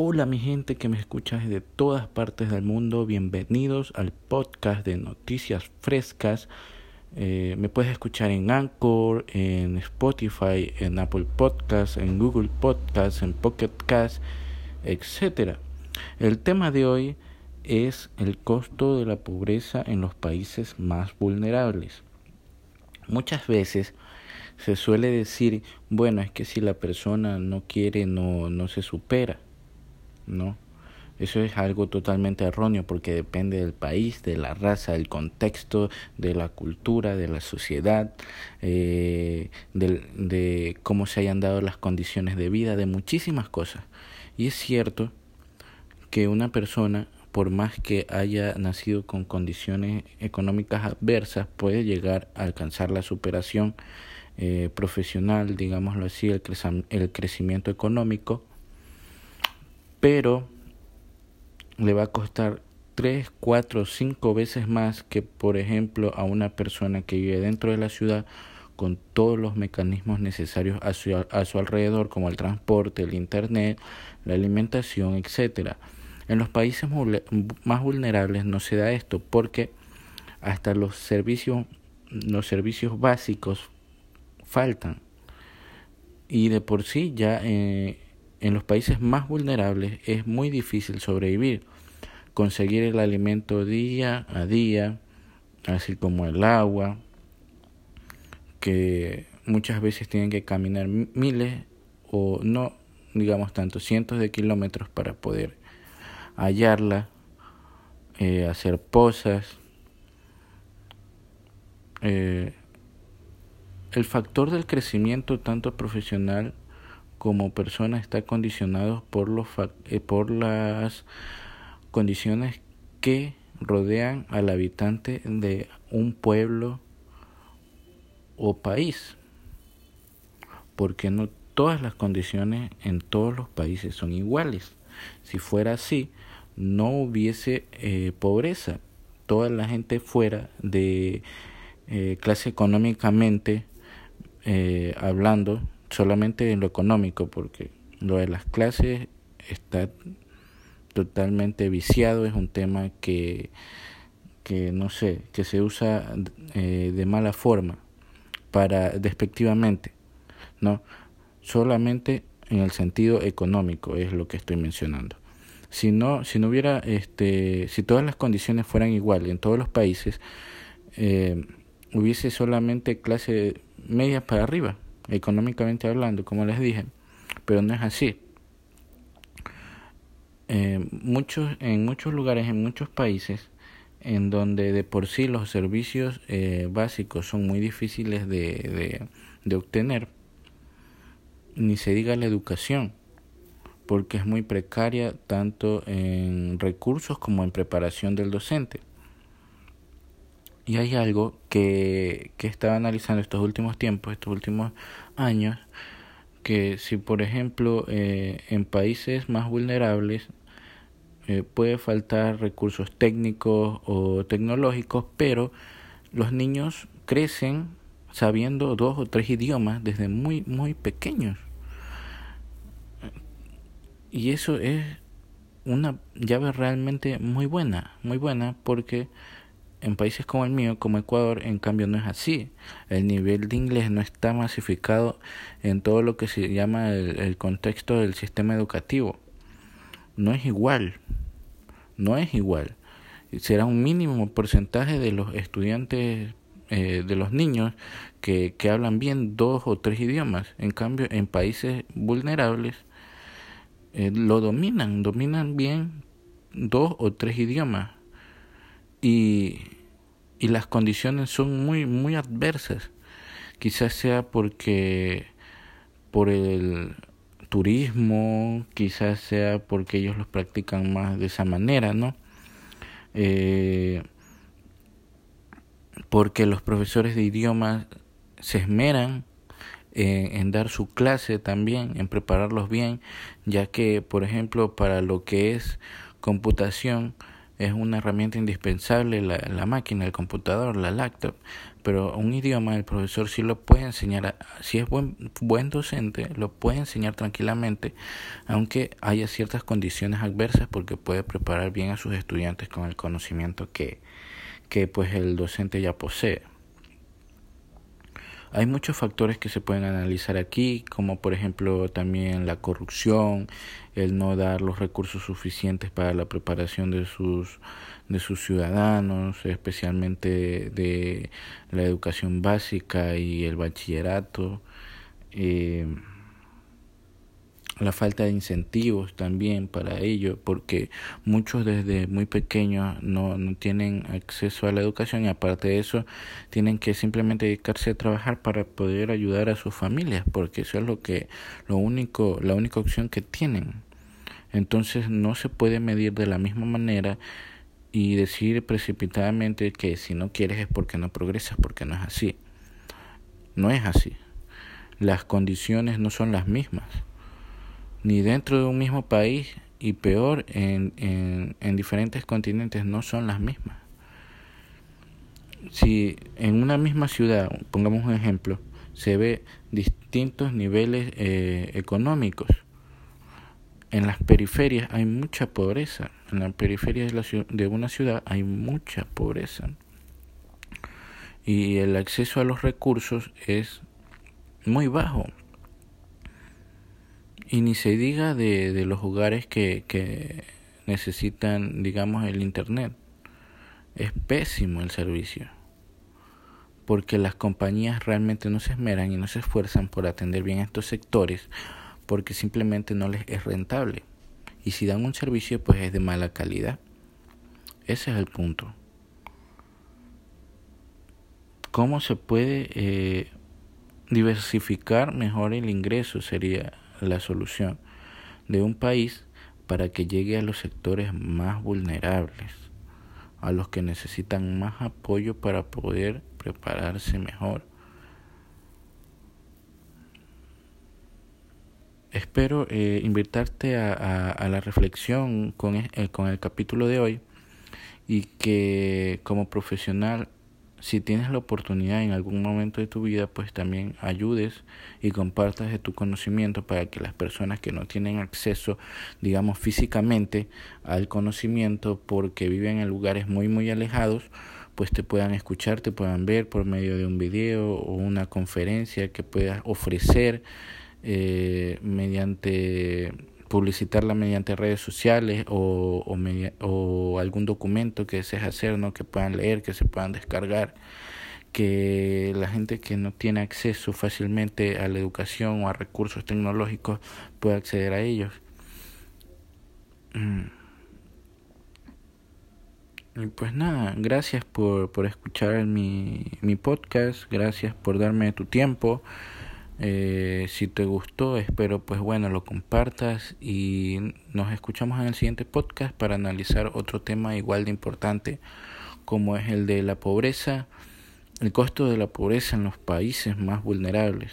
Hola mi gente que me escucha desde todas partes del mundo, bienvenidos al podcast de noticias frescas. Eh, me puedes escuchar en Anchor, en Spotify, en Apple Podcasts, en Google Podcasts, en Pocket Cast, etc. El tema de hoy es el costo de la pobreza en los países más vulnerables. Muchas veces se suele decir, bueno, es que si la persona no quiere, no, no se supera. ¿No? Eso es algo totalmente erróneo porque depende del país, de la raza, del contexto, de la cultura, de la sociedad, eh, de, de cómo se hayan dado las condiciones de vida, de muchísimas cosas. Y es cierto que una persona, por más que haya nacido con condiciones económicas adversas, puede llegar a alcanzar la superación eh, profesional, digámoslo así, el, el crecimiento económico pero le va a costar tres, cuatro, cinco veces más que, por ejemplo, a una persona que vive dentro de la ciudad con todos los mecanismos necesarios a su, a su alrededor, como el transporte, el internet, la alimentación, etcétera. En los países más vulnerables no se da esto porque hasta los servicios, los servicios básicos faltan. Y de por sí ya eh, en los países más vulnerables es muy difícil sobrevivir, conseguir el alimento día a día, así como el agua, que muchas veces tienen que caminar miles o no, digamos tanto, cientos de kilómetros para poder hallarla, eh, hacer pozas. Eh, el factor del crecimiento tanto profesional como persona está condicionado por, los, eh, por las condiciones que rodean al habitante de un pueblo o país. Porque no todas las condiciones en todos los países son iguales. Si fuera así, no hubiese eh, pobreza. Toda la gente fuera de eh, clase económicamente hablando solamente en lo económico, porque lo de las clases está totalmente viciado, es un tema que, que no sé, que se usa eh, de mala forma, para despectivamente, ¿no? Solamente en el sentido económico es lo que estoy mencionando. Si no, si no hubiera, este, si todas las condiciones fueran iguales en todos los países, eh, hubiese solamente clase media para arriba, económicamente hablando, como les dije, pero no es así. Eh, muchos, en muchos lugares, en muchos países, en donde de por sí los servicios eh, básicos son muy difíciles de, de, de obtener, ni se diga la educación, porque es muy precaria tanto en recursos como en preparación del docente. Y hay algo que, que estaba analizando estos últimos tiempos, estos últimos años, que si por ejemplo eh, en países más vulnerables eh, puede faltar recursos técnicos o tecnológicos, pero los niños crecen sabiendo dos o tres idiomas desde muy, muy pequeños. Y eso es una llave realmente muy buena, muy buena porque en países como el mío, como Ecuador, en cambio no es así. El nivel de inglés no está masificado en todo lo que se llama el, contexto del sistema educativo. No es igual. No es igual. Será un mínimo porcentaje de los estudiantes, eh, de los niños, que, que hablan bien dos o tres idiomas. En cambio, en países vulnerables, eh, lo dominan, dominan bien dos o tres idiomas y, y las condiciones son muy, muy adversas. Quizás sea porque por el turismo, quizás sea porque ellos los practican más de esa manera, ¿no? Eh, porque los profesores de idiomas se esmeran en, en, dar su clase también, en prepararlos bien, ya que, por ejemplo, para lo que es computación, es una herramienta indispensable la, la máquina, el computador, la laptop, pero un idioma el profesor sí lo puede enseñar, si es buen, buen docente, lo puede enseñar tranquilamente, aunque haya ciertas condiciones adversas porque puede preparar bien a sus estudiantes con el conocimiento que, que pues el docente ya posee. Hay muchos factores que se pueden analizar aquí, como por ejemplo también la corrupción, el no dar los recursos suficientes para la preparación de sus de sus ciudadanos, especialmente de la educación básica y el bachillerato. Eh, la falta de incentivos también para ello, porque muchos desde muy pequeños no, no tienen acceso a la educación y aparte de eso tienen que simplemente dedicarse a trabajar para poder ayudar a sus familias, porque eso es lo que lo único la única opción que tienen. Entonces no se puede medir de la misma manera y decir precipitadamente que si no quieres es porque no progresas, porque no es así. No es así. Las condiciones no son las mismas ni dentro de un mismo país y peor en, en, en diferentes continentes no son las mismas. Si en una misma ciudad, pongamos un ejemplo, se ve distintos niveles eh, económicos, en las periferias hay mucha pobreza, en las periferias de, la, de una ciudad hay mucha pobreza y el acceso a los recursos es muy bajo. Y ni se diga de, de los hogares que, que necesitan, digamos, el Internet. Es pésimo el servicio. Porque las compañías realmente no se esmeran y no se esfuerzan por atender bien a estos sectores porque simplemente no les es rentable. Y si dan un servicio, pues es de mala calidad. Ese es el punto. ¿Cómo se puede eh, diversificar mejor el ingreso? Sería la solución de un país para que llegue a los sectores más vulnerables, a los que necesitan más apoyo para poder prepararse mejor. Espero eh, invitarte a, la reflexión eh, con el capítulo de hoy y que como profesional si tienes la oportunidad en algún momento de tu vida, pues también ayudes y compartas de tu conocimiento para que las personas que no tienen acceso, digamos, físicamente al conocimiento porque viven en lugares muy, muy alejados, pues te puedan escuchar, te puedan ver por medio de un video o una conferencia que puedas ofrecer eh, mediante publicitarla mediante redes sociales o, o, o, algún documento que desees hacer, ¿no? que puedan leer, que se puedan descargar, que la gente que no tiene acceso fácilmente a la educación o a recursos tecnológicos pueda acceder a ellos. Mm. Y pues nada, gracias por, por escuchar mi, mi podcast, gracias por darme tu tiempo. Eh, si te gustó, espero pues bueno lo compartas y nos escuchamos en el siguiente podcast para analizar otro tema igual de importante como es el de la pobreza, el costo de la pobreza en los países más vulnerables.